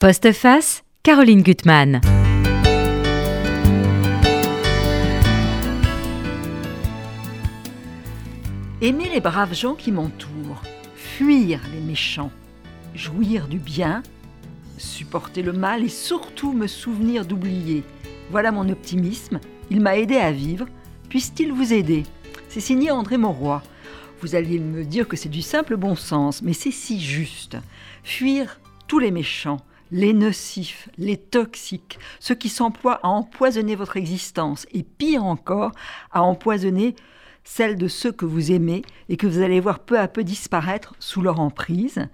Postface, Caroline Gutmann. Aimer les braves gens qui m'entourent, fuir les méchants, jouir du bien, supporter le mal et surtout me souvenir d'oublier. Voilà mon optimisme, il m'a aidé à vivre, puisse-t-il vous aider? C'est signé André Mauroy. Vous alliez me dire que c'est du simple bon sens, mais c'est si juste. Fuir tous les méchants, les nocifs, les toxiques, ceux qui s'emploient à empoisonner votre existence et pire encore, à empoisonner celle de ceux que vous aimez et que vous allez voir peu à peu disparaître sous leur emprise.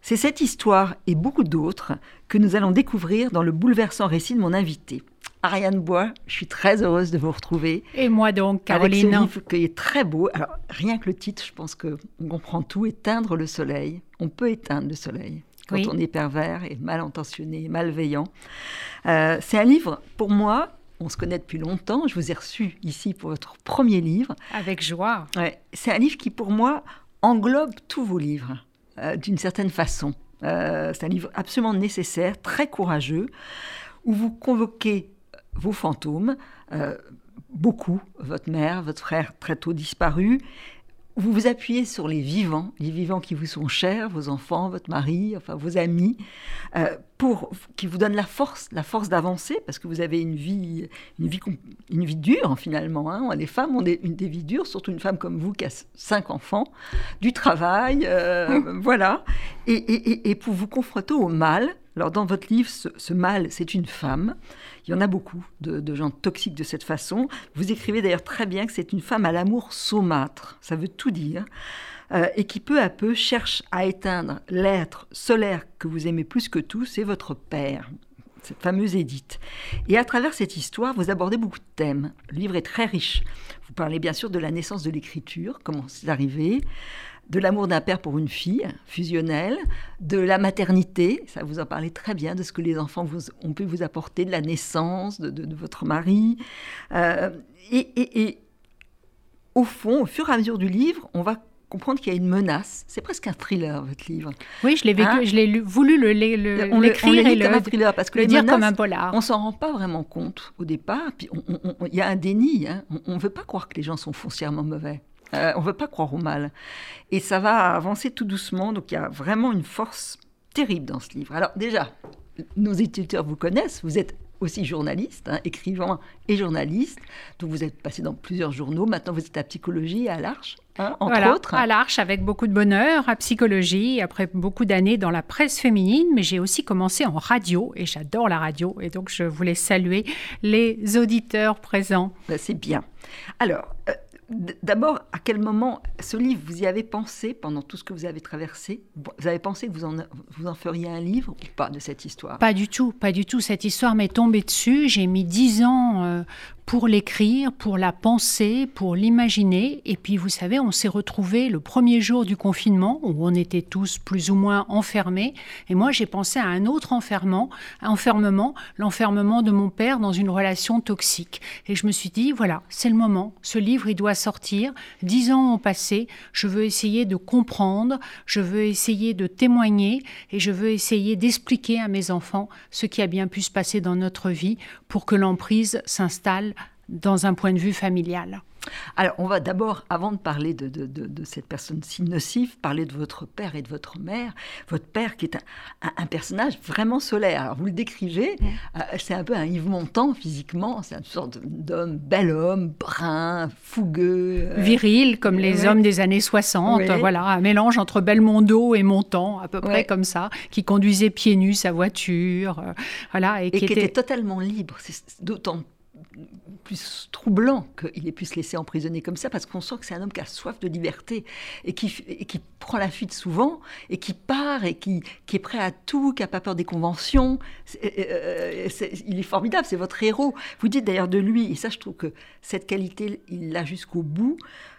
C'est cette histoire et beaucoup d'autres que nous allons découvrir dans le bouleversant récit de mon invité. Ariane Bois, je suis très heureuse de vous retrouver. Et moi donc, Caroline. Avec ce livre qui est très beau. Alors, rien que le titre, je pense qu'on comprend tout. Éteindre le soleil. On peut éteindre le soleil quand on est pervers et mal intentionné, malveillant. Euh, c'est un livre, pour moi, on se connaît depuis longtemps. Je vous ai reçu ici pour votre premier livre. Avec joie. c'est un livre qui, pour moi, englobe tous vos livres, euh, d'une certaine façon. Euh, c'est un livre absolument nécessaire, très courageux, où vous convoquez vos fantômes, beaucoup, votre mère, votre frère très tôt disparu, vous vous appuyez sur les vivants, les vivants qui vous sont chers, vos enfants, votre mari, enfin vos amis, euh, pour qui vous donnent la force, la force d'avancer, parce que vous avez une vie, une vie, une vie dure finalement. Hein. Les femmes ont des, une, des vies dures, surtout une femme comme vous qui a cinq enfants, du travail, euh, voilà, et, et, et, pour vous confronter au mal. Alors dans votre livre, ce, ce mal, c'est une femme. Il y en a beaucoup de, gens toxiques de cette façon. Vous écrivez d'ailleurs très bien que c'est une femme à l'amour saumâtre, ça veut tout dire, euh, et qui peu à peu cherche à éteindre l'être solaire que vous aimez plus que tout, c'est votre père cette fameuse Édith. Et à travers cette histoire, vous abordez beaucoup de thèmes. Le livre est très riche. Vous parlez bien sûr de la naissance de l'écriture, comment c'est arrivé, de l'amour d'un père pour une fille, fusionnelle, de la maternité, ça vous en parlez très bien, de ce que les enfants vous, ont pu vous apporter, de la naissance de, votre mari. Euh, et, au fond, au fur et à mesure du livre, on va comprendre qu'il y a une menace. C'est presque un thriller, votre livre. Oui, je l'ai vécu, hein je l'ai voulu l'écrire le, et le, comme un thriller parce que le dire comme un polar. On s'en rend pas vraiment compte au départ. Puis il y a un déni. Hein. On ne veut pas croire que les gens sont foncièrement mauvais. Euh, on ne veut pas croire au mal. Et ça va avancer tout doucement. Donc il y a vraiment une force terrible dans ce livre. Alors déjà, nos éditeurs vous connaissent. Vous êtes aussi journaliste, hein, écrivain et journaliste. Donc vous êtes passé dans plusieurs journaux. Maintenant, vous êtes à Psychologie et à l'Arche, hein, entre autres. À l'Arche, avec beaucoup de bonheur, à Psychologie, après beaucoup d'années dans la presse féminine. Mais j'ai aussi commencé en radio et j'adore la radio. Et donc, je voulais saluer les auditeurs présents. Ben, c'est bien. Alors, euh, D'abord, à quel moment ce livre, vous y avez pensé pendant tout ce que vous avez traversé? Vous avez pensé que vous en, feriez un livre ou pas de cette histoire? Pas du tout, pas du tout. Cette histoire m'est tombée dessus. J'ai mis dix ans euh, pour l'écrire, pour la penser, pour l'imaginer. Et puis, vous savez, on s'est retrouvés le premier jour du confinement, où on était tous plus ou moins enfermés. Et moi, j'ai pensé à un autre enfermement, enfermement, l'enfermement de mon père dans une relation toxique. Et je me suis dit, voilà, c'est le moment. Ce livre, il doit sortir. Dix ans ont passé. Je veux essayer de comprendre, je veux essayer de témoigner, et je veux essayer d'expliquer à mes enfants ce qui a bien pu se passer dans notre vie pour que l'emprise s'installe dans un point de vue familial. Alors, on va d'abord, avant de parler de, cette personne si nocive, parler de votre père et de votre mère. Votre père, qui est un, personnage vraiment solaire. Alors, vous le décrivez, euh, c'est un peu un Yves Montand physiquement. C'est une sorte d'homme, bel homme, brun, fougueux. Euh, Viril, comme les hommes des années 60. Voilà, un mélange entre Belmondo et Montand, à peu près comme ça, qui conduisait pieds nus sa voiture. Euh, voilà, et, qui, était... était... totalement libre. C'est d'autant plus troublant qu'il ait pu se laisser emprisonner comme ça, parce qu'on sent que c'est un homme qui a soif de liberté et qui, qui prend la fuite souvent, et qui part, et qui, qui est prêt à tout, qui n'a pas peur des conventions. Euh, euh, il est formidable, c'est votre héros. Vous dites d'ailleurs de lui, et ça je trouve que cette qualité, il l'a jusqu'au bout,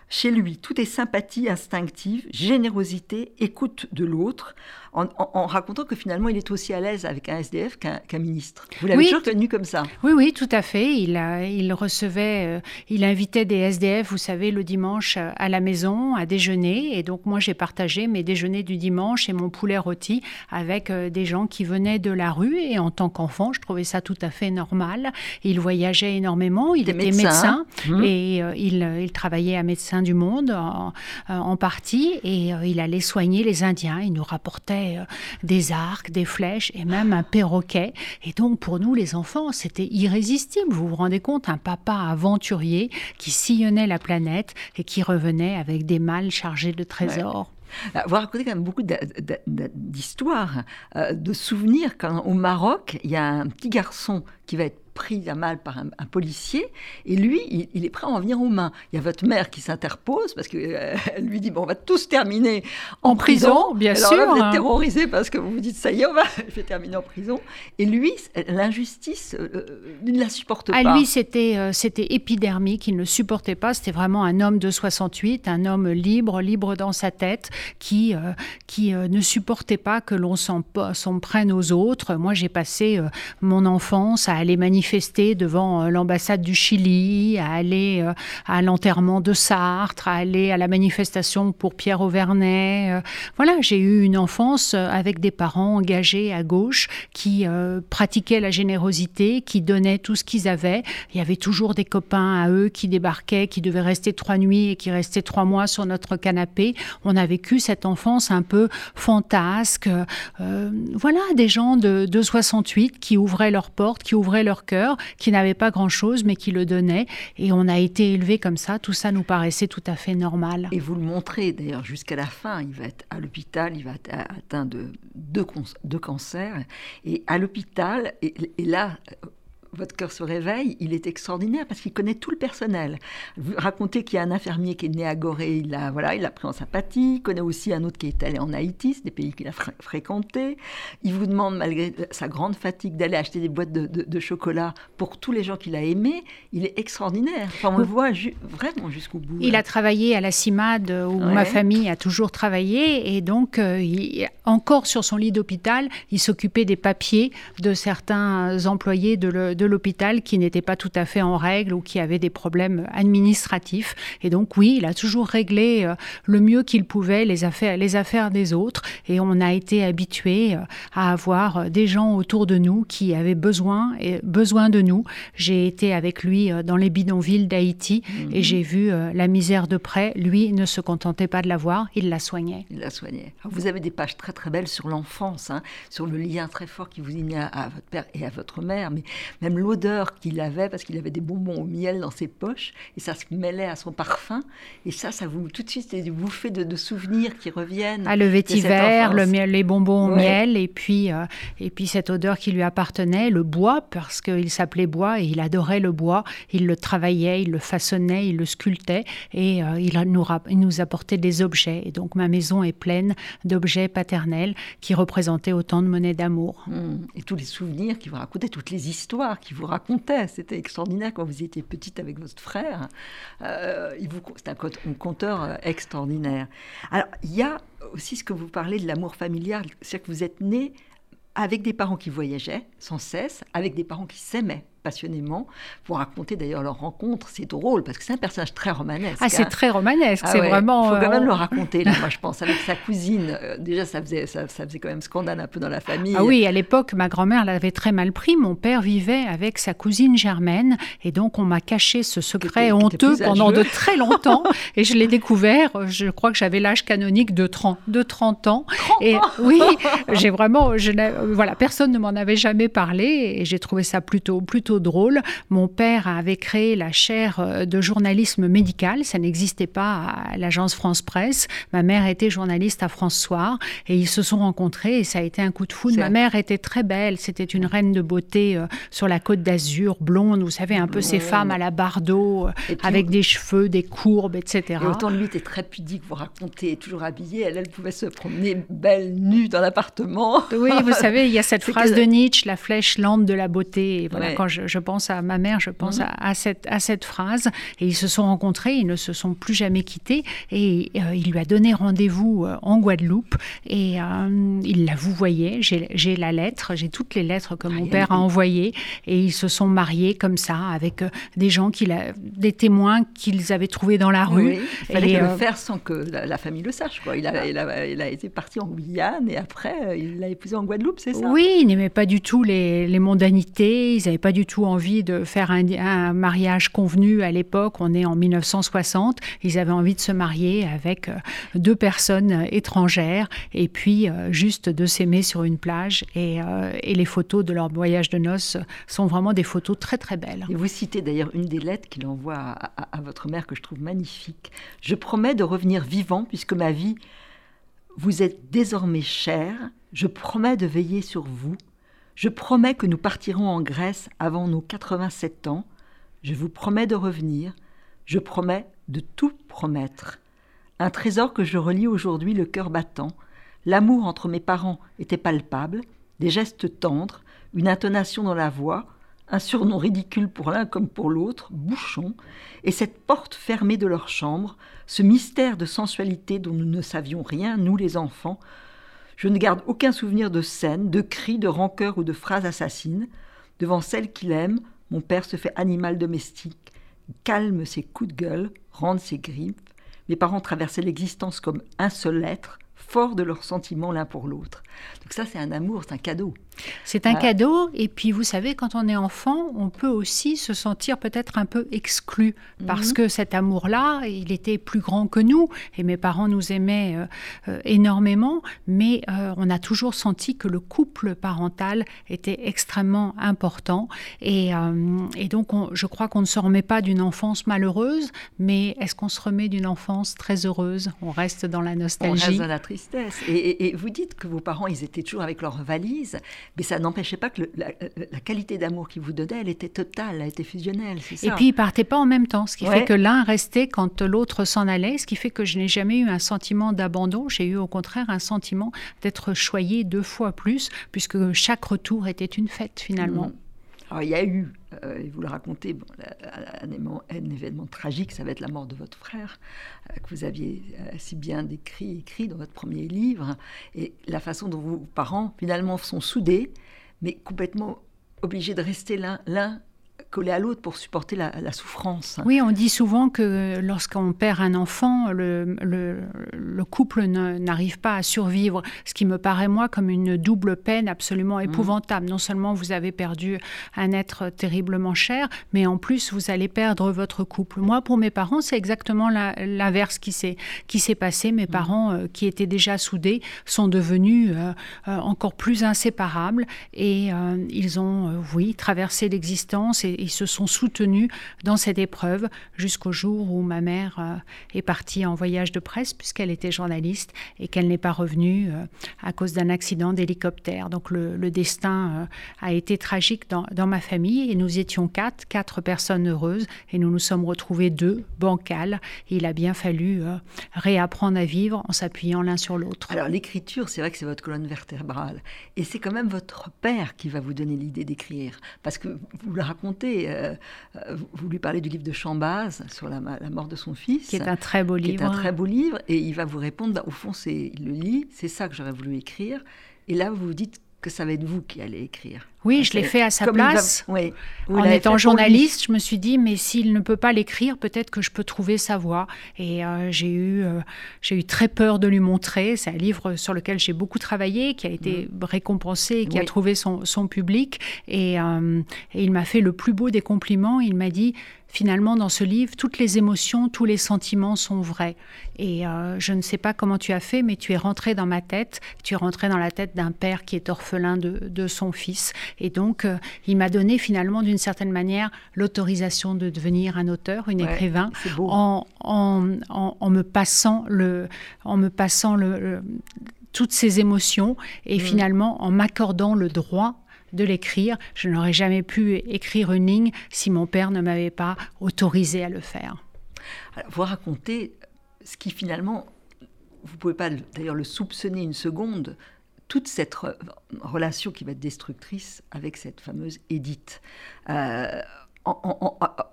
Chez lui, tout est sympathie instinctive, générosité, écoute de l'autre, en, racontant que finalement il est aussi à l'aise avec un SDF qu'un ministre. Vous l'avez toujours tenu comme ça? Oui, oui, tout à fait. Il, il recevait, euh, il invitait des SDF, vous savez, le dimanche euh, à la maison à déjeuner. Et donc moi j'ai partagé mes déjeuners du dimanche et mon poulet rôti avec euh, des gens qui venaient de la rue. Et en tant qu'enfant, je trouvais ça tout à fait normal. Il voyageait énormément, il était médecin, mmh. et il, il, travaillait à Médecins du Monde en, en partie et il allait soigner les Indiens. Il nous rapportait euh, des arcs, des flèches et même un perroquet. Et donc pour nous les enfants, c'était irrésistible. Vous vous rendez compte, un papa aventurier qui sillonnait la planète et qui revenait avec des malles chargés de trésors. Vous racontez quand même beaucoup d'histoires, euh, de souvenirs. Quand au Maroc, il y a un petit garçon qui va être pris à mal par un, policier, et lui, il, est prêt à en venir aux mains. Il y a votre mère qui s'interpose parce qu'elle euh, lui dit bon, on va tous terminer en, prison. Bien Alors sûr. Là, vous êtes terrorisé parce que vous vous dites ça y est, on va, je vais terminer en prison. Et lui, l'injustice, euh, euh, il ne la supporte pas. À lui, c'était c'était épidermique. Il ne supportait pas. C'était vraiment un homme de 68, un homme libre, libre dans sa tête, qui qui ne supportait pas que l'on s'en prenne aux autres. Moi, j'ai passé mon enfance à aller manifester devant euh, l'ambassade du Chili, à aller euh, à l'enterrement de Sartre, à aller à la manifestation pour Pierre Auvernay. Euh. Voilà, j'ai eu une enfance avec des parents engagés à gauche qui pratiquaient la générosité, qui donnaient tout ce qu'ils avaient. Il y avait toujours des copains à eux qui débarquaient, qui devaient rester trois nuits et qui restaient trois mois sur notre canapé. On a vécu cette enfance un peu fantasque. voilà, des gens de, de 68 qui ouvraient leurs portes, qui ouvraient leur cœur qui n'avait pas grand-chose, mais qui le donnait. Et on a été élevé comme ça. Tout ça nous paraissait tout à fait normal. Et vous le montrez d'ailleurs jusqu'à la fin. Il va être à l'hôpital, il va être atteint de deux, cancers. Et à l'hôpital, et là, votre cœur se réveille, il est extraordinaire parce qu'il connaît tout le personnel. Vous racontez qu'il y a un infirmier qui est né à Gorée, il l'a voilà, il pris en sympathie. Il connaît aussi un autre qui est allé en Haïti, c'est des pays qu'il a fréquentés. Il vous demande, malgré sa grande fatigue, d'aller acheter des boîtes de, chocolat pour tous les gens qu'il a aimés. Il est extraordinaire. on le voit vraiment jusqu'au bout. Il a travaillé à la CIMAD où ma famille a toujours travaillé et donc euh, encore sur son lit d'hôpital, il s'occupait des papiers de certains employés de, le, de l'hôpital qui n'étaient pas tout à fait en règle ou qui avaient des problèmes administratifs. Et donc oui, il a toujours réglé euh, le mieux qu'il pouvait les affaires, les affaires des autres. Et on a été habitué euh, à avoir euh, des gens autour de nous qui avaient besoin, et besoin de nous. J'ai été avec lui dans les bidonvilles d'Haïti et mhm. j'ai vu la misère de près. Lui ne se contentait pas de la voir, il la soignait. Il la soignait. vous avez des pages très très belles sur l'enfance, hein, sur le lien très fort qui vous unit à, à, votre père et à votre mère, mais même l'odeur qu'il avait, parce qu'il avait des bonbons au miel dans ses poches, et ça se mêlait à son parfum. Et ça, ça vous, tout de suite, c'est des bouffées de, souvenirs qui reviennent. Ah, le vétiver, le miel, les bonbons au miel, et puis, euh, et puis cette odeur qui lui appartenait, le bois, parce qu'il s'appelait bois, et il adorait le bois. Il le travaillait, il le façonnait, il le sculptait, et euh, il, nous, il nous apportait des objets. Et donc ma maison est pleine d'objets paternels qui représentaient autant de monnaies d'amour. Mmh. Et tous les souvenirs qui vous racontaient, toutes les histoires qui vous racontait. C'était extraordinaire quand vous étiez petite avec votre frère. Euh, c'est un, un, conteur euh, extraordinaire. Alors, il y a aussi ce que vous parlez de l'amour familial, c'est-à-dire que vous êtes né avec des parents qui voyageaient sans cesse, avec des parents qui s'aimaient passionnément. Vous racontez d'ailleurs leur rencontre, c'est drôle parce que c'est un personnage très romanesque. Ah, c'est hein. très romanesque, ah c'est vraiment. Il faut quand même euh, le raconter, moi je pense, avec sa cousine. Euh, déjà, ça faisait, ça, faisait quand même scandale un peu dans la famille. Ah oui, à l'époque, ma grand-mère l'avait très mal pris. Mon père vivait avec sa cousine Germaine et donc on m'a caché ce secret honteux pendant de très longtemps et je l'ai découvert. Je crois que j'avais l'âge canonique de 30, de 30 ans. et oui, j'ai vraiment, je, voilà, personne ne m'en avait jamais parlé et j'ai trouvé ça plutôt, plutôt drôle. Mon père avait créé la chaire euh, de journalisme médical. Ça n'existait pas à l'agence France Presse. Ma mère était journaliste à France Soir et ils se sont rencontrés et ça a été un coup de foudre. Ma mère était très belle. C'était une reine de beauté euh, sur la côte d'Azur, blonde. Vous savez, un peu ces femmes à la Bardot, euh, avec des cheveux, des courbes, etc. Et autant lui était très pudique, vous racontez, toujours habillée. Elle, elle pouvait se promener belle, nue dans l'appartement. Oui, vous savez, il y a cette phrase de Nietzsche, la flèche lente de la beauté. voilà, quand je, je, pense à ma mère, je pense mhm. à, cette, à cette phrase. Et ils se sont rencontrés, ils ne se sont plus jamais quittés. Et euh, il lui a donné rendez-vous euh, en Guadeloupe. Et euh, il la vous voyait. J'ai la lettre, j'ai toutes les lettres que mon père a envoyées. Et ils se sont mariés comme ça, avec des gens, des témoins qu'ils avaient trouvés dans la rue. il fallait le faire sans que la, famille le sache. Quoi. Il, a, il, a, été parti en Guyane et après, il l'a épousé en Guadeloupe, c'est ça? Oui, il n'aimait pas du tout les, les mondanités. Ils n'avaient pas du tout envie de faire un, mariage convenu à l'époque. On est en 1960. Ils avaient envie de se marier avec euh, deux personnes étrangères et puis euh, juste de s'aimer sur une plage. Et, euh, les photos de leur voyage de noces sont vraiment des photos très très belles. Vous citez d'ailleurs une des lettres qu'il envoie à, à votre mère que je trouve magnifique. Je promets de revenir vivant puisque ma vie vous êtes désormais chère. Je promets de veiller sur vous. Je promets que nous partirons en Grèce avant nos 87 ans. Je vous promets de revenir. Je promets de tout promettre. Un trésor que je relis aujourd'hui le cœur battant. L'amour entre mes parents était palpable, des gestes tendres, une intonation dans la voix, un surnom ridicule pour l'un comme pour l'autre, bouchon, et cette porte fermée de leur chambre, ce mystère de sensualité dont nous ne savions rien, nous les enfants. Je ne garde aucun souvenir de scène, de cris, de rancœur ou de phrases assassines. Devant celle qu'il aime, mon père se fait animal domestique, calme ses coups de gueule, rende ses grippes. Mes parents traversaient l'existence comme un seul être, fort de leurs sentiments l'un pour l'autre. Donc ça, c'est un amour, c'est un cadeau. C'est un ah. cadeau, et puis vous savez, quand on est enfant, on peut aussi se sentir peut-être un peu exclu, parce mhm. que cet amour-là, il était plus grand que nous, et mes parents nous aimaient euh, euh, énormément, mais euh, on a toujours senti que le couple parental était extrêmement important, et, donc je crois qu'on ne se remet pas d'une enfance malheureuse, mais est-ce qu'on se remet d'une enfance très heureuse? On reste dans la nostalgie. On reste dans la tristesse. Et, et vous dites que vos parents, ils étaient toujours avec leurs valises, mais ça n'empêchait pas que la, qualité d'amour qu'il vous donnait, elle était totale, elle était fusionnelle. Et puis ils partaient pas en même temps, ce qui fait que l'un restait quand l'autre s'en allait, ce qui fait que je n'ai jamais eu un sentiment d'abandon. J'ai eu au contraire un sentiment d'être choyé deux fois plus, puisque chaque retour était une fête finalement. Mmh. Alors, il y a eu, euh, et vous le racontez, un, événement, tragique, ça va être la mort de votre frère, euh, que vous aviez euh, si bien décrit, écrit dans votre premier livre, et la façon dont vos parents, finalement, sont soudés, mais complètement obligés de rester l'un coller à l'autre pour supporter la, souffrance. Oui, on dit souvent que lorsqu'on perd un enfant, le, le, couple n'arrive pas à survivre, ce qui me paraît moi comme une double peine absolument mmh. épouvantable. Non seulement vous avez perdu un être terriblement cher, mais en plus vous allez perdre votre couple. Moi, pour mes parents, c'est exactement l'inverse qui s'est qui s'est passé. Mes mmh. parents, euh, qui étaient déjà soudés, sont devenus euh, euh, encore plus inséparables et ils ont, oui, traversé l'existence et ils se sont soutenus dans cette épreuve jusqu'au jour où ma mère euh, est partie en voyage de presse puisqu'elle était journaliste et qu'elle n'est pas revenue euh, à cause d'un accident d'hélicoptère. Donc le, destin euh, a été tragique dans, ma famille et nous étions quatre, quatre personnes heureuses et nous nous sommes retrouvés deux, bancales. il a bien fallu réapprendre à vivre en s'appuyant l'un sur l'autre. Alors l'écriture, c'est vrai que c'est votre colonne vertébrale et c'est quand même votre père qui va vous donner l'idée d'écrire parce que vous le racontez euh, euh, vous lui parlez du livre de Chambaz sur la, mort de son fils. Qui est un très beau livre. Qui est un très beau livre. Et il va vous répondre, bah, au fond, c'est, il le lit, c'est ça que j'aurais voulu écrire. Et là, vous vous dites que ça va être vous qui allez écrire. Oui, je l'ai fait à sa place. Oui. En étant journaliste, je me suis dit, mais s'il ne peut pas l'écrire, peut-être que je peux trouver sa voix. Et euh, j'ai eu, euh, j'ai eu très peur de lui montrer. C'est un livre sur lequel j'ai beaucoup travaillé, qui a été mm. récompensé et qui a trouvé son, son public. Et, euh, et il m'a fait le plus beau des compliments. Il m'a dit, finalement, dans ce livre, toutes les émotions, tous les sentiments sont vrais. Et je ne sais pas comment tu as fait, mais tu es rentré dans ma tête. Tu es rentré dans la tête d'un père qui est orphelin de, de son fils. Et donc, euh, il m'a donné finalement, d'une certaine manière, l'autorisation de devenir un auteur, une écrivain, en, me passant, le, en me passant le, toutes ces émotions et mm. finalement en m'accordant le droit de l'écrire. Je n'aurais jamais pu écrire une ligne si mon père ne m'avait pas autorisé à le faire. vous racontez ce qui finalement, vous pouvez pas d'ailleurs le soupçonner une seconde, toute cette relation qui va être destructrice avec cette fameuse Édith. Euh,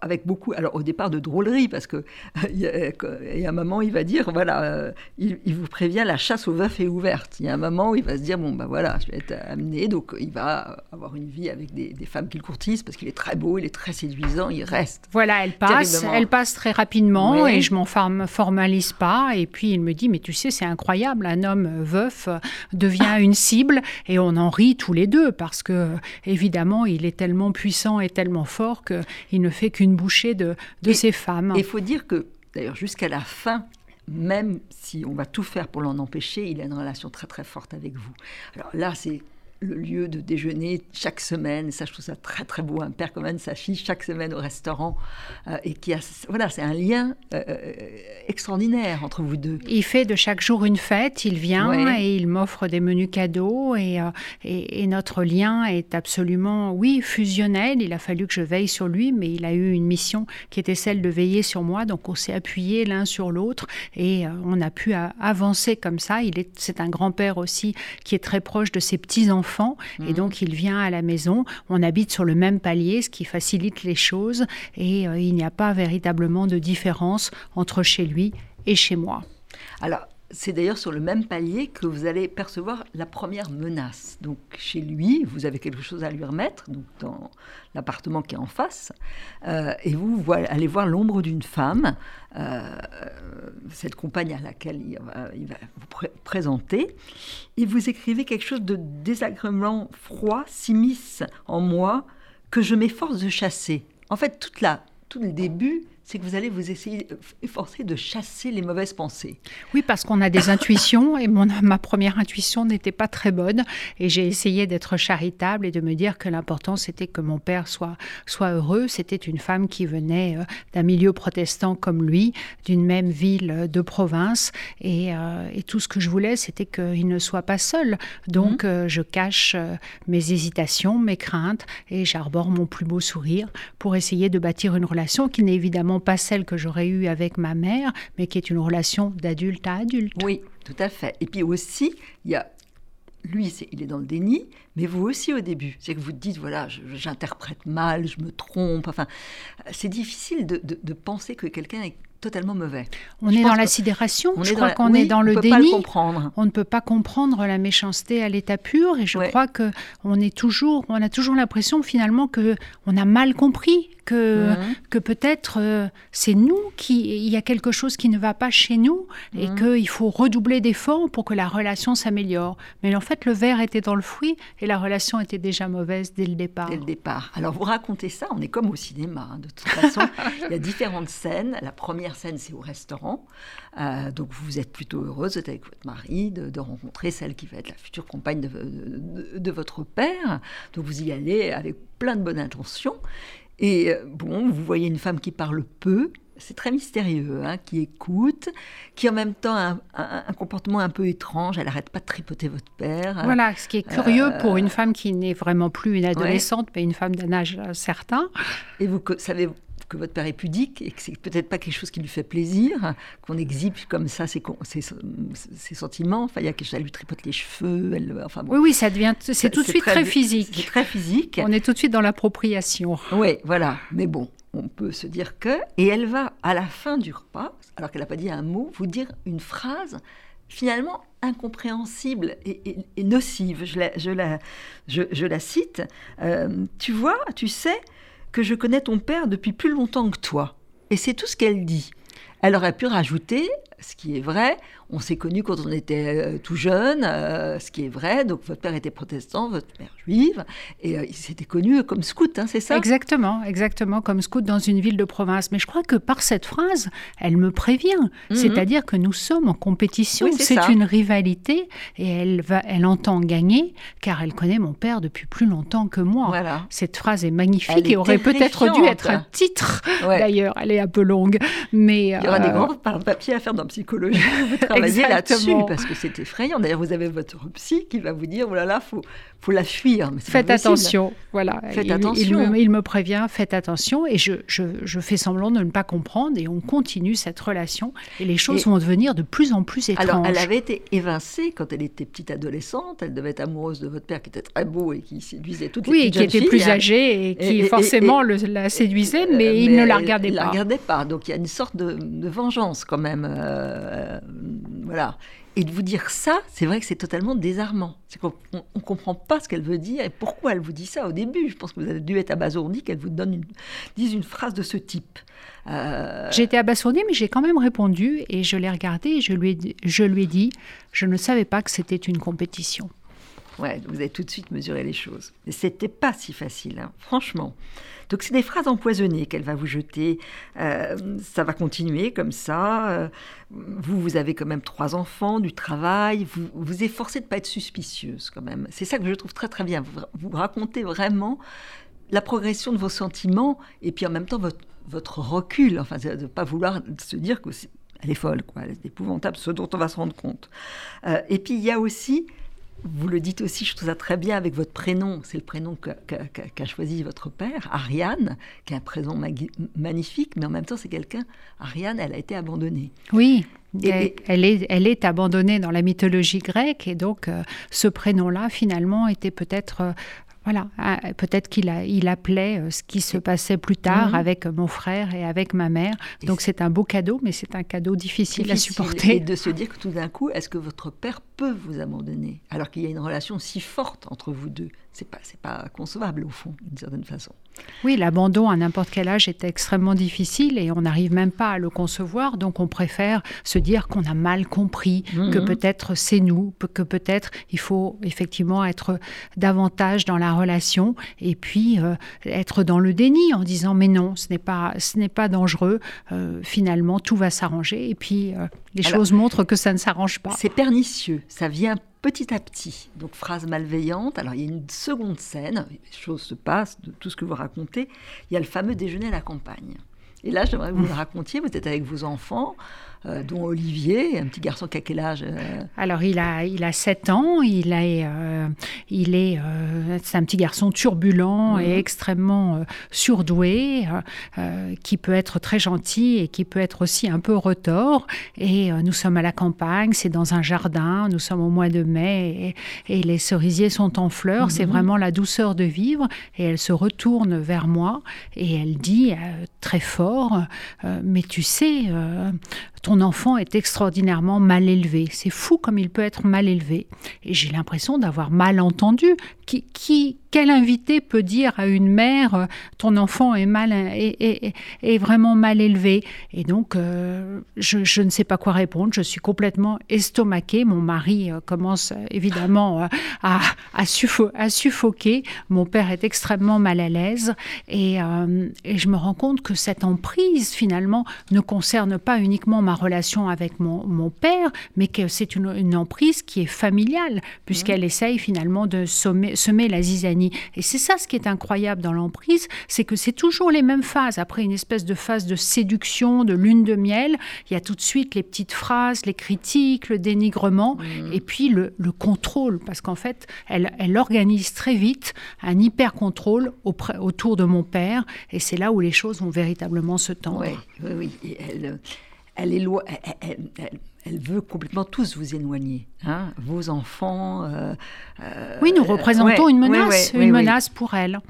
avec beaucoup, alors au départ de drôlerie, parce que il y, a, un moment, il va dire, voilà, euh, il, vous prévient, la chasse aux veufs est ouverte. Il y a un moment où il va se dire, bon, ben voilà, je vais être amené, donc il va avoir une vie avec des, femmes qu'il courtise, parce qu'il est très beau, il est très séduisant, il reste. Voilà, elle passe, elle passe très rapidement, et je m'en formalise pas, et puis il me dit, mais tu sais, c'est incroyable, un homme veuf devient une cible, et on en rit tous les deux, parce que, évidemment, il est tellement puissant et tellement fort que il ne fait qu'une bouchée de, de ces femmes. Il faut dire que, d'ailleurs, jusqu'à la fin, même si on va tout faire pour l'en empêcher, il a une relation très très forte avec vous. Alors là, c'est le lieu de déjeuner chaque semaine. Et ça, je trouve ça très très beau. Un père comme un sa fille chaque semaine au restaurant euh, et qui a voilà, c'est un lien euh, euh, extraordinaire entre vous deux. Il fait de chaque jour une fête. Il vient et il m'offre des menus cadeaux et, et, notre lien est absolument oui fusionnel. Il a fallu que je veille sur lui, mais il a eu une mission qui était celle de veiller sur moi. Donc on s'est appuyé l'un sur l'autre et on a pu avancer comme ça. Il est c'est un grand père aussi qui est très proche de ses petits enfants et mhm. donc il vient à la maison. On habite sur le même palier, ce qui facilite les choses et euh, il n'y a pas véritablement de différence entre chez lui et chez moi. Alors, c'est d'ailleurs sur le même palier que vous allez percevoir la première menace. Donc chez lui, vous avez quelque chose à lui remettre, dans l'appartement qui est en face, euh, et vous allez voir l'ombre d'une femme, euh, cette compagne à laquelle il va, vous présenter, et vous écrivez quelque chose de désagréablement froid s'immisce en moi que je m'efforce de chasser. En fait, toute la, tout le début, c'est que vous allez vous essayer, euh, efforcer de chasser les mauvaises pensées. Oui, parce qu'on a des intuitions et mon, ma première intuition n'était pas très bonne et j'ai essayé d'être charitable et de me dire que l'important c'était que mon père soit, soit heureux. C'était une femme qui venait euh, d'un milieu protestant comme lui, d'une même ville euh, de province et, et, tout ce que je voulais c'était qu'il ne soit pas seul. Donc mhm. je cache mes hésitations, mes craintes et j'arbore mon plus beau sourire pour essayer de bâtir une relation qui n'est évidemment pas celle que j'aurais eue avec ma mère, mais qui est une relation d'adulte à adulte. Oui, tout à fait. Et puis aussi, il y a lui, il est dans le déni, mais vous aussi au début. C'est que vous dites, voilà, j'interprète mal, je me trompe. Enfin, c'est difficile de, de, penser que quelqu'un est totalement mauvais. On est dans la sidération, je crois qu'on est dans le déni. Pas le comprendre. On ne peut pas comprendre la méchanceté à l'état pur et je crois que on est toujours on a toujours l'impression finalement que on a mal compris que, mhm. que peut-être euh, c'est nous qui il y a quelque chose qui ne va pas chez nous et mhm. qu'il faut redoubler d'efforts pour que la relation s'améliore. Mais en fait le verre était dans le fruit et la relation était déjà mauvaise dès le départ. Dès le départ. Alors vous racontez ça, on est comme au cinéma hein, de toute façon. il y a différentes scènes. La première scène, c'est au restaurant. Euh, donc vous êtes plutôt heureuse avec votre mari de, rencontrer celle qui va être la future compagne de, de, votre père. Donc vous y allez avec plein de bonnes intentions. Et euh, bon, vous voyez une femme qui parle peu, c'est très mystérieux, hein, qui écoute, qui en même temps a un, comportement un peu étrange. Elle n'arrête pas de tripoter votre père. Voilà, ce qui est curieux pour une femme qui n'est vraiment plus une adolescente, mais une femme d'un âge certain. Et vous savez que votre père est pudique et que c'est peut-être pas quelque chose qui lui fait plaisir, qu'on exhibe comme ça ses, ses, sentiments. Enfin, il y a quelque chose, elle lui tripote les cheveux. Elle, enfin, Oui, oui, ça devient, c'est tout de suite très, physique. C'est très physique. On est tout de suite dans l'appropriation. Oui, voilà. Mais bon, on peut se dire que. Et elle va, à la fin du repas, alors qu'elle n'a pas dit un mot, vous dire une phrase finalement incompréhensible et, nocive. Je la, je la, je, la cite. Euh, tu vois, tu sais, que je connais ton père depuis plus longtemps que toi. Et c'est tout ce qu'elle dit. Elle aurait pu rajouter, ce qui est vrai, on s'est connus quand on était euh, tout jeune, euh, ce qui est vrai. Donc votre père était protestant, votre mère juive, et euh, ils s'étaient connus comme scout, hein, c'est ça? Exactement, exactement, comme scout dans une ville de province. Mais je crois que par cette phrase, elle me prévient. Mhm. C'est-à-dire que nous sommes en compétition, c'est une rivalité, et elle, va, elle entend gagner, car elle connaît mon père depuis plus longtemps que moi. Voilà. Cette phrase est magnifique et aurait peut-être dû être un titre. D'ailleurs, elle est un peu longue, mais y aura des grands papiers à faire dans psychologie. Vous travaillez là-dessus parce que c'est effrayant. D'ailleurs, vous avez votre psy qui va vous dire oh là là, faut faut la fuir. faites attention, voilà. Faites il, attention. Il me, prévient, faites attention, et je, je, je, fais semblant de ne pas comprendre, et on continue cette relation, et les choses vont devenir de plus en plus étranges. Alors, elle avait été évincée quand elle était petite adolescente. Elle devait être amoureuse de votre père, qui était très beau et qui séduisait toutes les oui, petites Oui, qui était plus âgé et qui forcément la séduisait, mais, il ne la regardait pas. Il ne la regardait pas. Donc, il y a une sorte de, vengeance quand même. Euh, voilà. Et de vous dire ça, c'est vrai que c'est totalement désarmant. C'est ne comprend pas ce qu'elle veut dire et pourquoi elle vous dit ça au début. Je pense que vous avez dû être abasourdi qu'elle vous donne dise une phrase de ce type. Euh... J'ai mais j'ai quand même répondu et je l'ai regardé et je lui, je lui ai dit, je ne savais pas que c'était une compétition. Ouais, vous avez tout de suite mesuré les choses. Et c'était pas si facile, hein, franchement. Donc c'est des phrases empoisonnées qu'elle va vous jeter. Euh, ça va continuer comme ça. Euh, vous, vous avez quand même trois enfants, du travail. Vous vous efforcez de pas être suspicieuse quand même. C'est ça que je trouve très très bien. Vous, racontez vraiment la progression de vos sentiments et puis en même temps votre, recul. Enfin, de ne pas vouloir se dire que elle est folle, quoi. C'est épouvantable, ce dont on va se rendre compte. Euh, et puis il y a aussi vous le dites aussi, je trouve ça très bien avec votre prénom. C'est le prénom qu'a choisi votre père, Ariane, qui est un prénom magnifique, mais en même temps, c'est quelqu'un. Ariane, elle a été abandonnée. Oui. elle, est, elle est abandonnée dans la mythologie grecque et donc euh, ce prénom-là finalement était peut-être euh, voilà, ah, peut-être qu'il il appelait euh, ce qui se passait plus tard mhm. avec mon frère et avec ma mère. Donc c'est un beau cadeau, mais c'est un cadeau difficile, à supporter. Et de se dire que tout d'un coup, est-ce que votre père peut vous abandonner alors qu'il y a une relation si forte entre vous deux? C'est pas, c'est pas concevable au fond, d'une certaine façon. Oui, l'abandon à n'importe quel âge est extrêmement difficile et on n'arrive même pas à le concevoir. Donc on préfère se dire qu'on a mal compris, que mhm. peut-être c'est nous, que peut-être il faut effectivement être davantage dans la relation et puis euh, être dans le déni en disant mais non, ce n'est pas, ce n'est pas dangereux. Euh, finalement, tout va s'arranger et puis euh, les choses montrent que ça ne s'arrange pas. C'est pernicieux. Ça vient petit à petit. Donc phrase malveillante. Alors il y a une seconde scène. Les choses se passent de tout ce que vous racontez. Il y a le fameux déjeuner à la campagne. Et là, j'aimerais que vous le racontiez. Vous êtes avec vos enfants. Euh, dont Olivier, un petit garçon qui a quel âge euh Alors, il a, il a 7 ans, il, a, euh, il est, c'est un petit garçon turbulent et mhm. extrêmement surdoué, qui peut être très gentil et qui peut être aussi un peu retors. Et nous sommes à la campagne, c'est dans un jardin, nous sommes au mois de mai et, les cerisiers sont en fleurs, c'est mhm. vraiment la douceur de vivre. Et elle se retourne vers moi et elle dit très fort, mais tu sais, ton enfant est extraordinairement mal élevé. C'est fou comme il peut être mal élevé. Et j'ai l'impression d'avoir mal entendu. Qui, qui, quel invité peut dire à une mère euh, ton enfant est mal est, est, vraiment mal élevé? Et donc euh, je, ne sais pas quoi répondre. Je suis complètement estomaquée. Mon mari euh, commence évidemment à, à, suffoquer. Mon père est extrêmement mal à l'aise et, et, je me rends compte que cette emprise finalement ne concerne pas uniquement ma relation avec mon, mon père, mais que c'est une, une, emprise qui est familiale puisqu'elle essaye finalement de semer la zizanie et c'est ça ce qui est incroyable dans l'emprise, c'est que c'est toujours les mêmes phases. Après une espèce de phase de séduction, de lune de miel, il y a tout de suite les petites phrases, les critiques, le dénigrement, mmh. et puis le, contrôle, parce qu'en fait, elle, elle, organise très vite un hyper contrôle autour de mon père, et c'est là où les choses vont véritablement se tendre. Oui, oui, oui. Elle, elle, elle, elle veut complètement tous vous éloigner, hein, vos enfants. Euh, euh, oui, nous représentons une menace, une menace pour elle.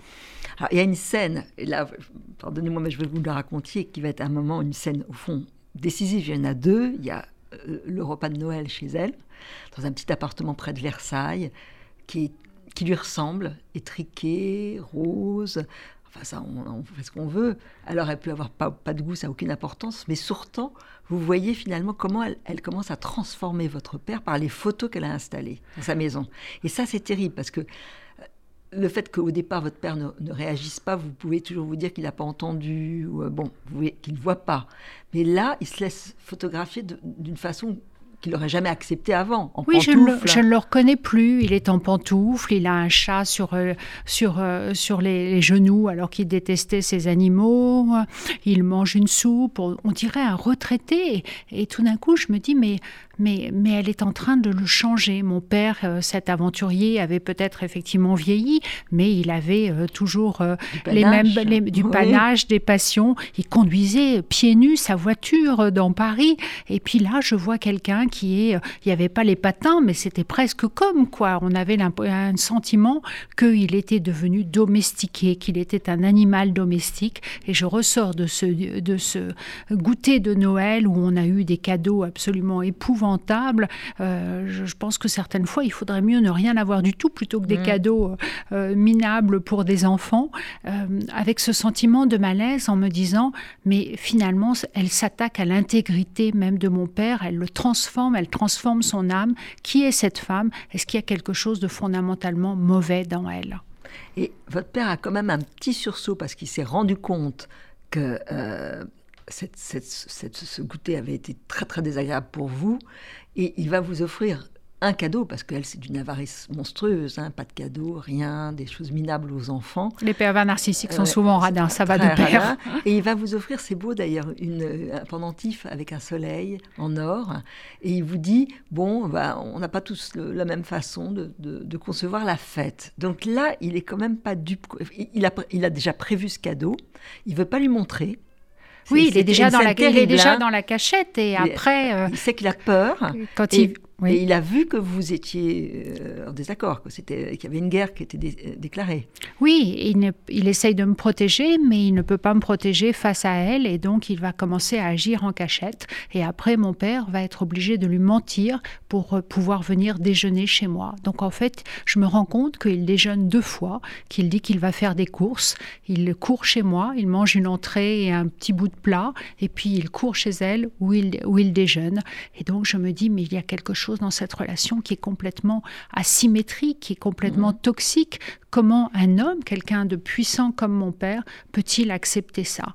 il y a une scène, et là, pardonnez-moi, mais je vais vous la raconter, qui va être un moment, une scène au fond décisive. Il y en a deux. Il y a euh, le repas de Noël chez elle, dans un petit appartement près de Versailles, qui, qui lui ressemble, étriqué, rose. Enfin, ça, on, fait ce qu'on veut. Alors, elle peut avoir pas, de goût, ça n'a aucune importance, mais surtout, vous voyez finalement comment elle, commence à transformer votre père par les photos qu'elle a installées dans sa maison. Et ça, c'est terrible parce que euh, le fait qu'au départ votre père ne, réagisse pas, vous pouvez toujours vous dire qu'il n'a pas entendu, ou euh, bon, qu'il ne voit pas. Mais là, il se laisse photographier d'une façon qu'il n'aurait jamais accepté avant. En oui, je ne, le, je ne, le, reconnais plus. Il est en pantoufle, il a un chat sur, euh, sur, euh, sur les, genoux alors qu'il détestait ses animaux. Il mange une soupe, on, dirait un retraité. Et, et tout d'un coup, je me dis, mais mais, mais elle est en train de le changer. Mon père, euh, cet aventurier, avait peut-être effectivement vieilli, mais il avait euh, toujours euh, les mêmes, du panache, des passions. Il conduisait pieds nus sa voiture dans Paris. Et puis là, je vois quelqu'un qui est. Il n'y avait pas les patins, mais c'était presque comme quoi. On avait un sentiment qu'il était devenu domestiqué, qu'il était un animal domestique. Et je ressors de ce, de ce goûter de Noël où on a eu des cadeaux absolument épouvantants euh, je, pense que certaines fois, il faudrait mieux ne rien avoir du tout plutôt que des mmh. cadeaux euh, minables pour des enfants, euh, avec ce sentiment de malaise en me disant, mais finalement, elle s'attaque à l'intégrité même de mon père, elle le transforme, elle transforme son âme. Qui est cette femme? Est-ce qu'il y a quelque chose de fondamentalement mauvais dans elle? Et votre père a quand même un petit sursaut parce qu'il s'est rendu compte que cette, ce goûter avait été très très désagréable pour vous, et il va vous offrir un cadeau, parce qu'elle, c'est d'une avarice monstrueuse, hein, pas de cadeau, rien, des choses minables aux enfants. Les pervers narcissiques sont souvent radins, ça va de pair. Et il va vous offrir, c'est beau d'ailleurs, un pendentif avec un soleil en or, et il vous dit, bon, bah, on n'a pas tous la même façon de, de, concevoir la fête. Donc là, il est quand même pas dupe. Il a, il a déjà prévu ce cadeau, il veut pas lui montrer, oui, il est, déjà dans, la, il est déjà dans la cachette et après. Euh, il sait qu'il a peur. Quand il, et il a vu que vous étiez euh, en désaccord, qu'il y avait une guerre qui était euh, déclarée. Oui, il, il, essaye de me protéger, mais il ne peut pas me protéger face à elle, et donc il va commencer à agir en cachette. Et après, mon père va être obligé de lui mentir pour euh, pouvoir venir déjeuner chez moi. Donc en fait, je me rends compte qu'il déjeune deux fois, qu'il dit qu'il va faire des courses. Il court chez moi, il mange une entrée et un petit bout de plat, et puis il court chez elle où il, où il déjeune. Et donc je me dis, mais il y a quelque chose dans cette relation qui est complètement asymétrique, qui est complètement mmh. toxique. Comment un homme, quelqu'un de puissant comme mon père, peut-il accepter ça?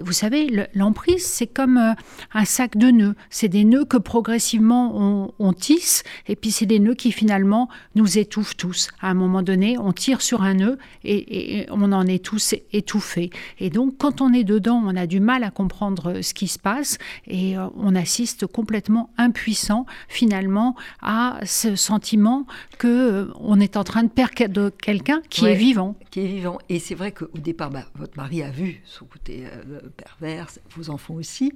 Vous savez, l'emprise, c'est comme euh, un sac de nœuds. C'est des nœuds que progressivement on, tisse, et puis c'est des nœuds qui finalement nous étouffent tous. À un moment donné, on tire sur un nœud et, on en est tous étouffés. Et donc, quand on est dedans, on a du mal à comprendre ce qui se passe et euh, on assiste complètement impuissant finalement à ce sentiment que euh, on est en train de perdre quelqu'un qui est vivant. Qui est vivant. Et c'est vrai qu'au départ, bah, votre mari a vu son côté pervers, vos enfants aussi.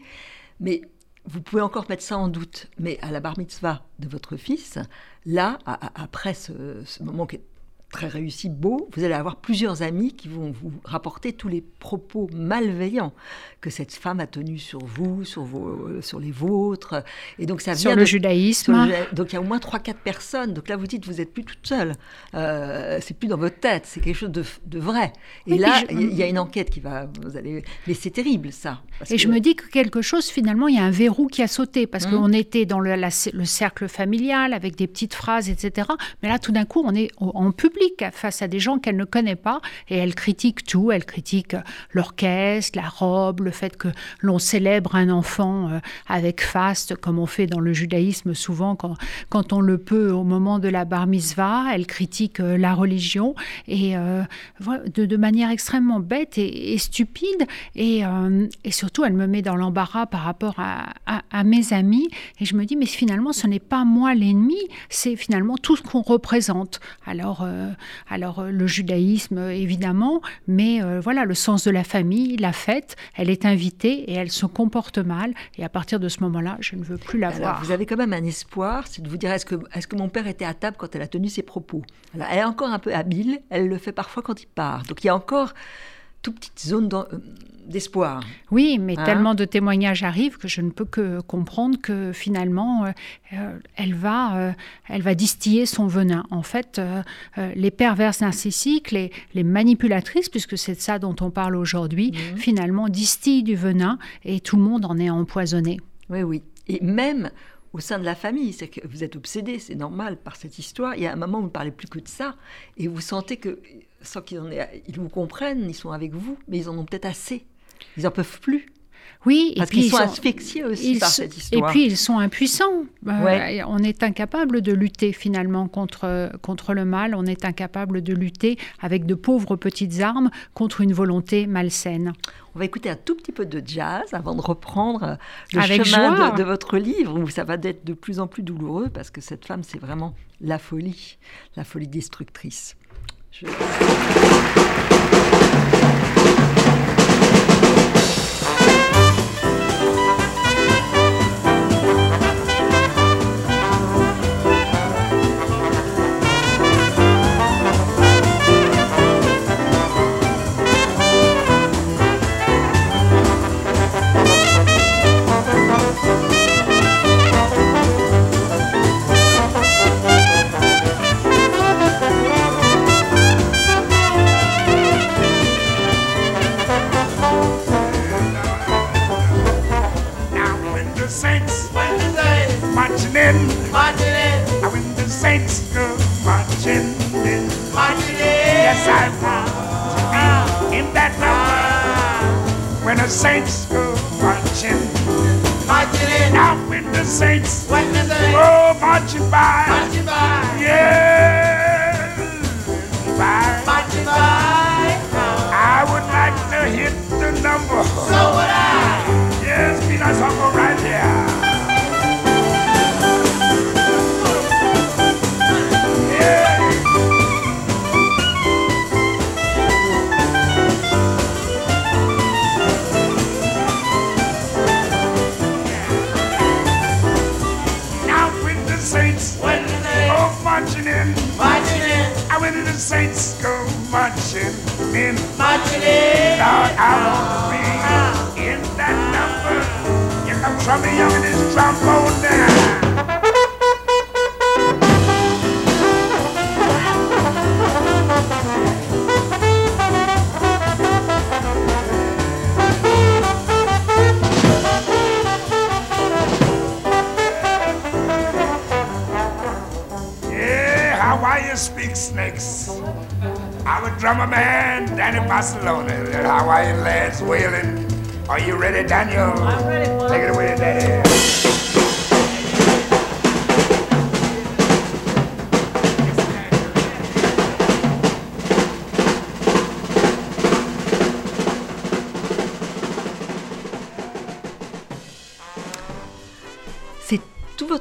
Mais vous pouvez encore mettre ça en doute. Mais à la bar mitzvah de votre fils, là, après ce, ce moment qui est très réussi, beau, vous allez avoir plusieurs amis qui vont vous rapporter tous les propos malveillants que cette femme a tenus sur vous, sur, vos, euh, sur les vôtres. Et donc ça vient sur le judaïsme. donc il y a au moins 3-4 personnes. Donc là, vous dites, vous n'êtes plus toute seule. Euh, c'est plus dans votre tête, c'est quelque chose de, de vrai. Et là, il y a une enquête qui va... Vous allez... Mais c'est terrible, ça. et je me dis que quelque chose, finalement, il y a un verrou qui a sauté, parce mmh. qu'on était dans le, le cercle familial, avec des petites phrases, etc. Mais là, tout d'un coup, on est en public face à des gens qu'elle ne connaît pas et elle critique tout. Elle critique l'orchestre, la robe, le fait que l'on célèbre un enfant euh, avec faste, comme on fait dans le judaïsme souvent quand, quand on le peut au moment de la bar mitzvah. Elle critique euh, la religion et euh, de, manière extrêmement bête et, stupide. Et, surtout, elle me met dans l'embarras par rapport à, mes amis. Et je me dis, mais finalement, ce n'est pas moi l'ennemi, c'est finalement tout ce qu'on représente. Alors, euh, alors euh, le judaïsme évidemment, mais euh, voilà le sens de la famille, la fête. Elle est invitée et elle se comporte mal. Et à partir de ce moment-là, je ne veux plus la voir. Vous avez quand même un espoir, c'est de vous dire est-ce que, est que mon père était à table quand elle a tenu ses propos? Elle est encore un peu habile. Elle le fait parfois quand il part. Donc il y a encore toute petite zone d'espoir. Oui, mais hein? tellement de témoignages arrivent que je ne peux que comprendre que finalement, euh, euh, elle, va, euh, elle va distiller son venin. En fait, les perverses narcissiques, les, les manipulatrices, puisque c'est de ça dont on parle aujourd'hui, mhm. finalement distillent du venin et tout le monde en est empoisonné. Oui, oui. Et même au sein de la famille, c'est que vous êtes obsédé, c'est normal, par cette histoire. Il y a un moment où vous ne parlez plus que de ça, et vous sentez que, sans qu'ils ils vous comprennent, ils sont avec vous, mais ils en ont peut-être assez. Ils n'en peuvent plus. Oui, parce qu'ils sont, asphyxiés aussi par cette histoire. Et puis ils sont impuissants. Euh, on est incapable de lutter finalement contre, contre le mal. On est incapable de lutter avec de pauvres petites armes contre une volonté malsaine. On va écouter un tout petit peu de jazz avant de reprendre le chemin de, votre livre où ça va être de plus en plus douloureux parce que cette femme, c'est vraiment la folie, la folie destructrice. Je... the saints go marching. Marching in. Out with the saints. When the saints. Oh, marching by. Marching by. Yeah. By. Marching by. I would like to hit the number. So would I. saints go marching in. Marching in. Lord, I want to be in that number. You come trouble young in this trombone now. Drummer man, Danny Barcelona. That Hawaiian lads wailing. Are you ready, Daniel? I'm ready. Take it away, Daddy.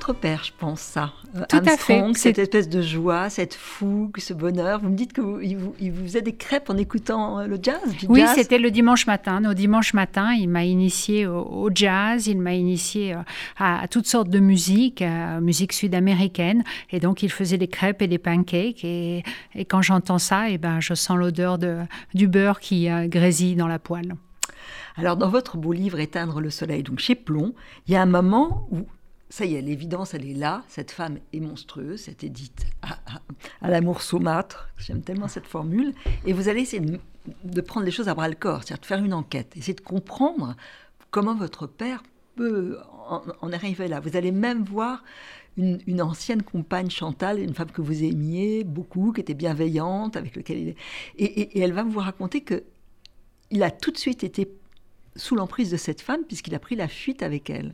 Votre père, je pense, ça. Euh, Tout à fait. Cette espèce de joie, cette fougue, ce bonheur. Vous me dites qu'il vous, il vous faisait des crêpes en écoutant euh, le jazz Oui, c'était le dimanche matin. Au dimanche matin, il m'a initié au, jazz, il m'a initié euh, à, toutes sortes de musique, musique sud-américaine. Et donc, il faisait des crêpes et des pancakes. Et, et quand j'entends ça, et eh ben, je sens l'odeur du beurre qui grésille dans la poêle. Alors, dans votre beau livre Éteindre le soleil, donc chez Plomb, il y a un moment où ça y est, l'évidence, elle est là. Cette femme est monstrueuse, c'est Édith à, l'amour saumâtre. J'aime tellement cette formule. Et vous allez essayer de, prendre les choses à bras le corps, c'est-à-dire de faire une enquête, essayer de comprendre comment votre père peut en, arriver là. Vous allez même voir une, ancienne compagne Chantal, une femme que vous aimiez beaucoup, qui était bienveillante, avec laquelle il est. Et, et elle va vous raconter que il a tout de suite été sous l'emprise de cette femme puisqu'il a pris la fuite avec elle.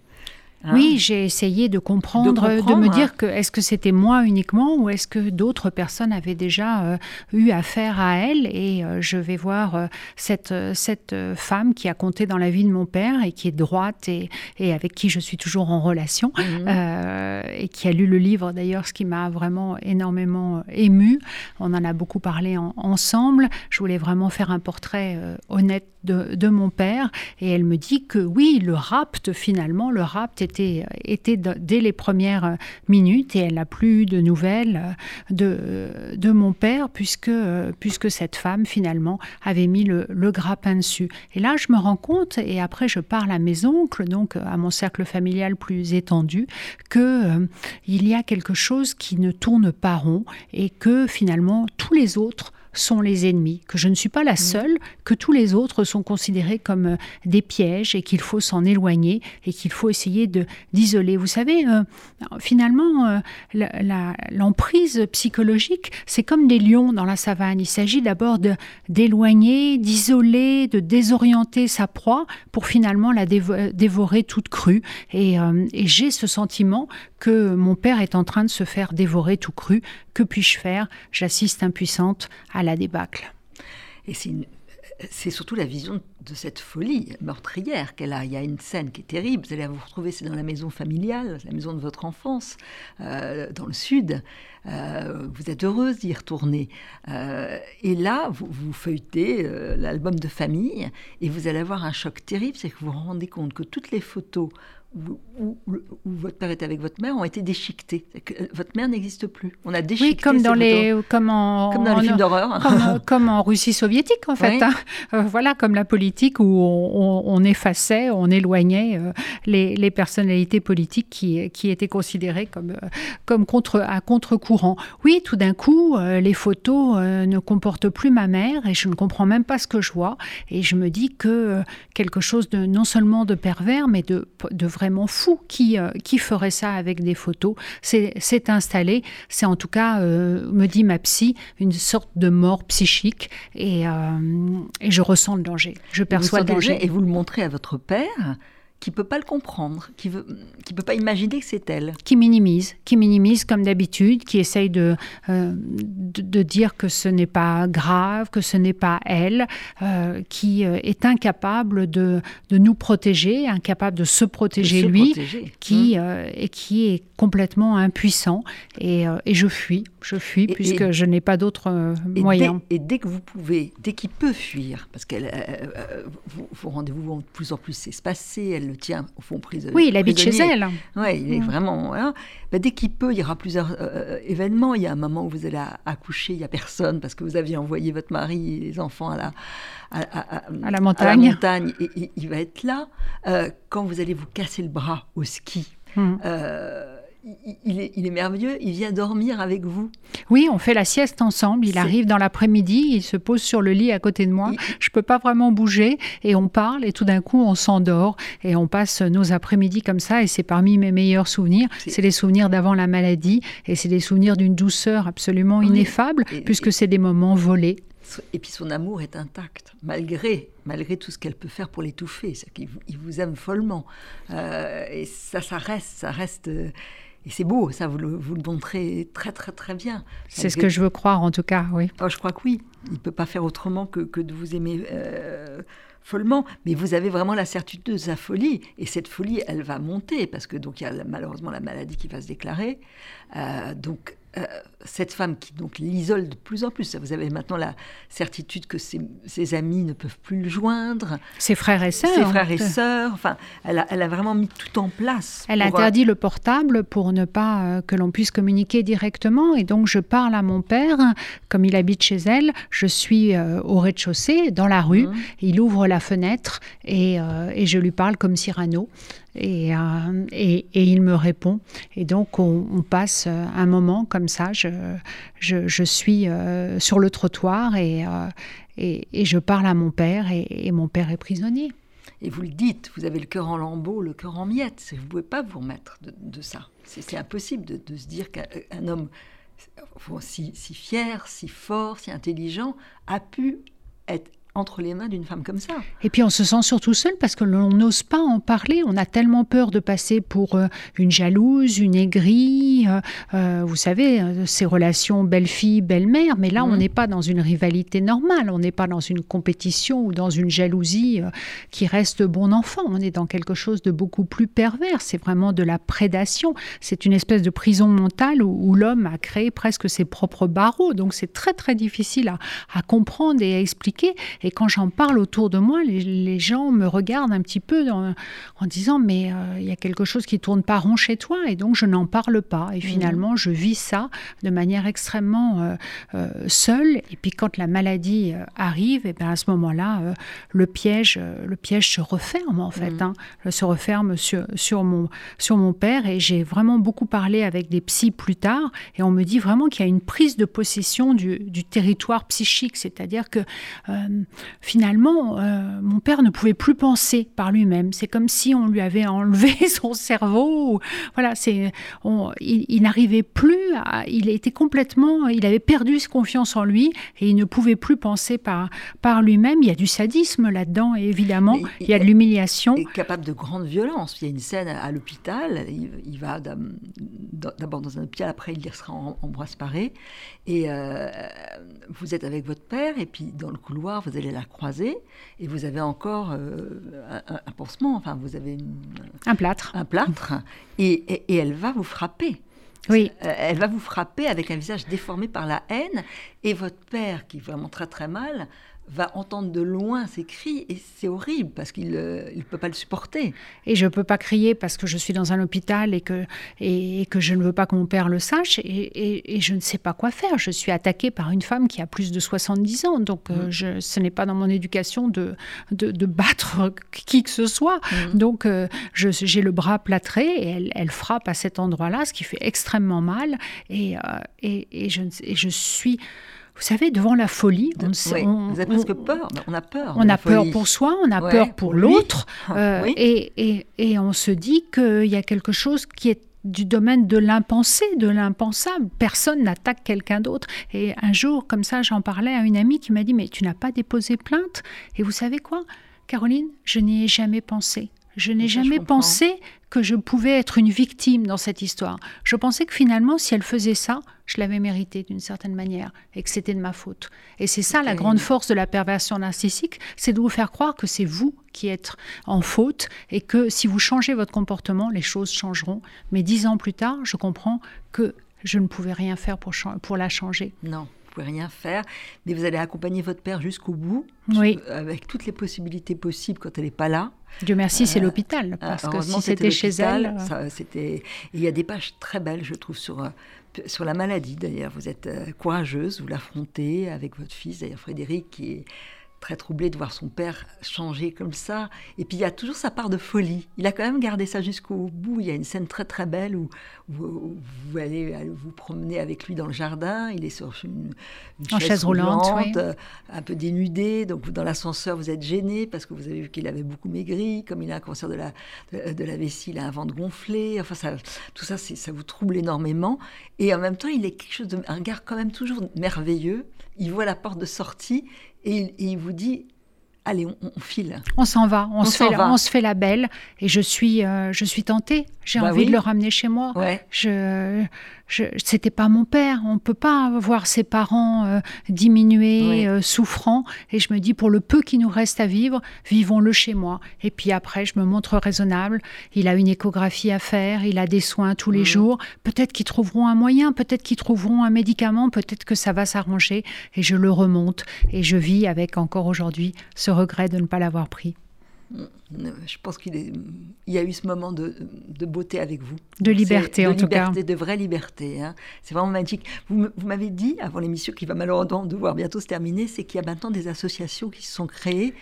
Oui, ah. j'ai essayé de comprendre, de, me dire que est-ce que c'était moi uniquement ou est-ce que d'autres personnes avaient déjà euh, eu affaire à elle. Et euh, je vais voir euh, cette, cette femme qui a compté dans la vie de mon père et qui est droite et, et avec qui je suis toujours en relation mhm. et qui a lu le livre d'ailleurs, ce qui m'a vraiment énormément ému. On en a beaucoup parlé ensemble. Je voulais vraiment faire un portrait honnête de, de, mon père et elle me dit que oui, le rapt finalement, le rapt est était, dès les premières minutes et elle n'a plus eu de nouvelles de, de mon père puisque, puisque cette femme finalement avait mis le, grappin dessus. Et là, je me rends compte, et après je parle à mes oncles, donc à mon cercle familial plus étendu, que euh, il y a quelque chose qui ne tourne pas rond et que finalement tous les autres sont les ennemis, que je ne suis pas la seule, que tous les autres sont considérés comme euh, des pièges et qu'il faut s'en éloigner et qu'il faut essayer de d'isoler. Vous savez, euh, finalement, euh, l'emprise psychologique, c'est comme des lions dans la savane. Il s'agit d'abord d'éloigner, d'isoler, de désorienter sa proie pour finalement la dévorer toute crue. Et, et j'ai ce sentiment que mon père est en train de se faire dévorer tout cru. Que puis-je faire? J'assiste impuissante à la débâcle. Et c'est surtout la vision de cette folie meurtrière qu'elle a. Il y a une scène qui est terrible. Vous allez vous retrouver, c'est dans la maison familiale, la maison de votre enfance, euh, dans le sud. Euh, vous êtes heureuse d'y retourner. Euh, et là, vous, vous feuilletez l'album de famille et vous allez avoir un choc terrible, c'est que vous vous rendez compte que toutes les photos où, votre père était avec votre mère ont été déchiquetés. Euh, votre mère n'existe plus. On a déchiqueté. Oui, comme dans les, comme en, comme dans les films d'horreur. Comme, en Russie soviétique, en fait. Hein. Euh, voilà, comme la politique où on, effaçait, on éloignait euh, les, les, personnalités politiques qui, qui étaient considérées comme, comme contre, à contre-courant. Oui, tout d'un coup, les photos ne comportent plus ma mère et je ne comprends même pas ce que je vois. Et je me dis que quelque chose de non seulement de pervers, mais de, de vrai vraiment fou qui, euh, qui ferait ça avec des photos. C'est installé, c'est en tout cas, euh, me dit ma psy, une sorte de mort psychique et, euh, et je ressens le danger. Je perçois le danger. Et vous le montrez à votre père qui peut pas le comprendre, qui veut, qui peut pas imaginer que c'est elle. Qui minimise, qui minimise comme d'habitude, qui essaye de, euh, de, dire que ce n'est pas grave, que ce n'est pas elle, euh, qui euh, est incapable de, de, nous protéger, incapable de se protéger lui, qui mmh. et qui est complètement impuissant. Et, et je fuis, je fuis puisque je n'ai pas d'autre moyen. Et dès que vous pouvez, dès qu'il peut fuir, parce que vos, rendez-vous vont de plus en plus espacés, elle tient au fond prisonnier. Oui, il habite chez elle. Oui, il est mm. vraiment. Bah, dès qu'il peut, il y aura plusieurs euh, euh, événements. Il y a un moment où vous allez accoucher, il n'y a personne parce que vous aviez envoyé votre mari et les enfants à la, à, la montagne. montagne et, il va être là. Euh, quand vous allez vous casser le bras au ski. Mm il est, merveilleux, il vient dormir avec vous. Oui, on fait la sieste ensemble. Il arrive dans l'après-midi, il se pose sur le lit à côté de moi. Je ne peux pas vraiment bouger et on parle et tout d'un coup on s'endort et on passe nos après-midi comme ça et c'est parmi mes meilleurs souvenirs. C'est les souvenirs d'avant la maladie et c'est des souvenirs d'une douceur absolument ineffable puisque c'est des moments volés. Et puis son amour est intact, malgré, malgré tout ce qu'elle peut faire pour l'étouffer. Il, il vous aime follement. Euh, et ça, ça reste, ça reste. Euh, et c'est beau, ça, vous le, vous le, montrez très, très, très bien. C'est ce que je veux croire, en tout cas, oui. Oh, je crois que oui. Il ne peut pas faire autrement que, que de vous aimer euh, follement. Mais vous avez vraiment la certitude de sa folie. Et cette folie, elle va monter, parce que donc il y a malheureusement la maladie qui va se déclarer. Euh, donc euh, cette femme qui donc l'isole de plus en plus. Vous avez maintenant la certitude que ses, amis ne peuvent plus le joindre. Ses frères et sœurs. Ses frères et sœurs. Enfin, elle a, elle a, vraiment mis tout en place. Elle interdit le portable pour ne pas euh, que l'on puisse communiquer directement. Et donc, je parle à mon père, comme il habite chez elle. Je suis euh, au rez-de-chaussée, dans la rue. Mmh. Il ouvre la fenêtre et, et je lui parle comme Cyrano. Euh, et, il me répond. Et donc, on, passe un moment comme ça. Je, suis euh, sur le trottoir euh, et, je parle à mon père et, mon père est prisonnier. Et vous le dites, vous avez le cœur en lambeaux, le cœur en miettes. Vous ne pouvez pas vous remettre de, ça. C'est impossible de, de, se dire qu'un homme si, si fier, si fort, si intelligent a pu être entre les mains d'une femme comme ça. Et puis on se sent surtout seul parce que l'on n'ose pas en parler. On a tellement peur de passer pour euh, une jalouse, une aigrie. Euh, euh, vous savez, ces relations belle-fille, belle-mère. Mais là, on mhm. n'est pas dans une rivalité normale. On n'est pas dans une compétition ou dans une jalousie qui reste bon enfant. On est dans quelque chose de beaucoup plus pervers. C'est vraiment de la prédation. C'est une espèce de prison mentale où, l'homme a créé presque ses propres barreaux. Donc c'est très très difficile à, à comprendre et à expliquer. Et quand j'en parle autour de moi, les, gens me regardent un petit peu en disant mais euh, il y a quelque chose qui tourne pas rond chez toi et donc je n'en parle pas. Et mmh. finalement, je vis ça de manière extrêmement euh, euh, seule. Et puis quand la maladie arrive, et bien à ce moment-là, le piège, le piège se referme en fait, mmh. hein, se referme sur, sur mon sur mon père. Et j'ai vraiment beaucoup parlé avec des psys plus tard, et on me dit vraiment qu'il y a une prise de possession du, du territoire psychique, c'est-à-dire que finalement, mon père ne pouvait plus penser par lui-même. C'est comme si on lui avait enlevé son cerveau. Voilà, c'est, il, n'arrivait plus, à, il était complètement, il avait perdu confiance en lui et il ne pouvait plus penser par, par lui-même. Il y a du sadisme là-dedans, évidemment. il, y a de l'humiliation. Il est capable de grande violence. Il y a une scène à l'hôpital. Il, va d'abord dans un hôpital, après il sera en, en paré Et euh, vous êtes avec votre père, et puis dans le couloir, vous allez la croiser, et vous avez encore euh, un, un, pansement. Enfin, vous avez une, un plâtre. Un plâtre. Et, et, elle va vous frapper. Oui. Euh, elle va vous frapper avec un visage déformé par la haine. Et votre père, qui vraiment très très mal, va entendre de loin ces cris et c'est horrible parce qu'il ne euh, peut pas le supporter. Et je ne peux pas crier parce que je suis dans un hôpital et que, et, que je ne veux pas que mon père le sache et, et, je ne sais pas quoi faire. Je suis attaquée par une femme qui a plus de 70 ans, donc euh, mm. je, ce n'est pas dans mon éducation de, de, battre qui que ce soit. Mm. Donc euh, j'ai le bras plâtré et elle, elle frappe à cet endroit-là, ce qui fait extrêmement mal et, et, je, et je suis... Vous savez, devant la folie, on, vous avez presque peur. On a peur. On a peur pour soi, on a peur pour, l'autre, euh, et, et, et, on se dit qu'il y a quelque chose qui est du domaine de l'impensé, de l'impensable. Personne n'attaque quelqu'un d'autre. Et un jour, comme ça, j'en parlais à une amie qui m'a dit, mais tu n'as pas déposé plainte? Et vous savez quoi? Caroline, je n'y ai jamais pensé. Je n'ai jamais pensé que je pouvais être une victime dans cette histoire. Je pensais que finalement, si elle faisait ça, je l'avais mérité d'une certaine manière et que c'était de ma faute. Et c'est ça la grande force de la perversion narcissique, c'est de vous faire croire que c'est vous qui êtes en faute et que si vous changez votre comportement, les choses changeront. Mais dix ans plus tard, je comprends que je ne pouvais rien faire pour, pour la changer. Non pouvez rien faire, mais vous allez accompagner votre père jusqu'au bout, avec toutes les possibilités possibles quand elle n'est pas là. Dieu merci, c'est euh, l'hôpital, parce que si c'était chez elle... Euh, c'était... Il y a des pages très belles, je trouve, sur, euh, sur la maladie, d'ailleurs. Vous êtes courageuse, vous l'affrontez avec votre fils, d'ailleurs Frédéric, qui est très troublé de voir son père changer comme ça. Et puis il y a toujours sa part de folie. Il a quand même gardé ça jusqu'au bout. Il y a une scène très très belle où, vous, allez vous promener avec lui dans le jardin. Il est sur une, chaise, roulante, euh, un peu dénudé. Donc dans l'ascenseur, vous êtes gêné parce que vous avez vu qu'il avait beaucoup maigri. Comme il a un cancer de la, de, la vessie, il a un ventre gonflé. Enfin, ça, tout ça, ça vous trouble énormément. Et en même temps, il est quelque chose de, un gars quand même toujours merveilleux. Il voit la porte de sortie et il, vous dit allez, on, file. On s'en va, on, se fait, la, on se fait la belle. Et je suis, euh, je suis tentée. J'ai bah envie de le ramener chez moi. Ouais. Je, c'était pas mon père. On peut pas voir ses parents euh, diminuer, euh, souffrant. Et je me dis, pour le peu qui nous reste à vivre, vivons-le chez moi. Et puis après, je me montre raisonnable. Il a une échographie à faire, il a des soins tous les mmh. jours. Peut-être qu'ils trouveront un moyen, peut-être qu'ils trouveront un médicament, peut-être que ça va s'arranger. Et je le remonte. Et je vis avec encore aujourd'hui ce regret de ne pas l'avoir pris. Je pense qu'il y a eu ce moment de, beauté avec vous. De liberté, en tout cas. De vraie liberté. Hein. C'est vraiment magique. Vous, vous m'avez dit, avant l'émission qui va malheureusement devoir bientôt se terminer, c'est qu'il y a maintenant des associations qui se sont créées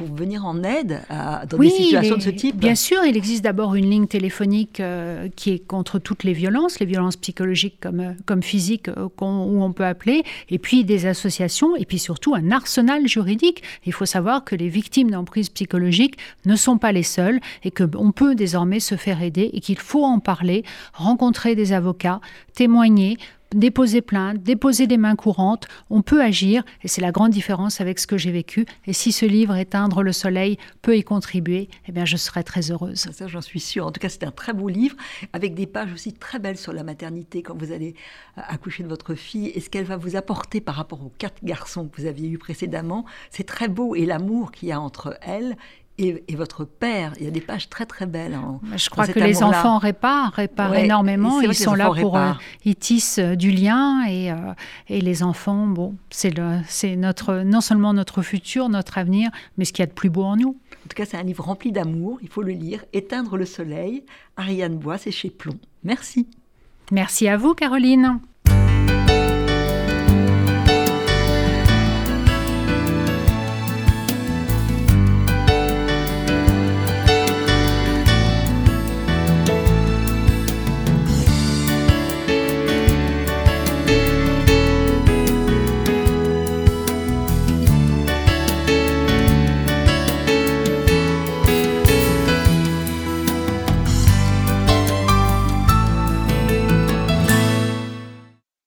pour venir en aide à, dans des situations de ce type Bien sûr, il existe d'abord une ligne téléphonique euh, qui est contre toutes les violences, les violences psychologiques comme, euh, comme physiques, euh, où on peut appeler, et puis des associations, et puis surtout un arsenal juridique. Il faut savoir que les victimes d'emprise psychologique ne sont pas les seules, et qu'on peut désormais se faire aider, et qu'il faut en parler, rencontrer des avocats, témoigner, déposer plainte, déposer des mains courantes, on peut agir, et c'est la grande différence avec ce que j'ai vécu. Et si ce livre, Éteindre le soleil, peut y contribuer, eh bien, je serai très heureuse. Ça, j'en suis sûre. En tout cas, c'est un très beau livre, avec des pages aussi très belles sur la maternité, quand vous allez euh, accoucher de votre fille, et ce qu'elle va vous apporter par rapport aux quatre garçons que vous aviez eus précédemment. C'est très beau, et l'amour qu'il y a entre elle et, votre père. Il y a des pages très très belles. Je crois que les enfants réparent, réparent énormément. Ils sont là pour, euh, ils tissent euh, du lien et, euh, et les enfants, bon, c'est notre, non seulement notre futur, notre avenir, mais ce qu'il y a de plus beau en nous. En tout cas, c'est un livre rempli d'amour. Il faut le lire. Éteindre le soleil. Ariane Bois, c'est chez Plomb. Merci. Merci à vous, Caroline.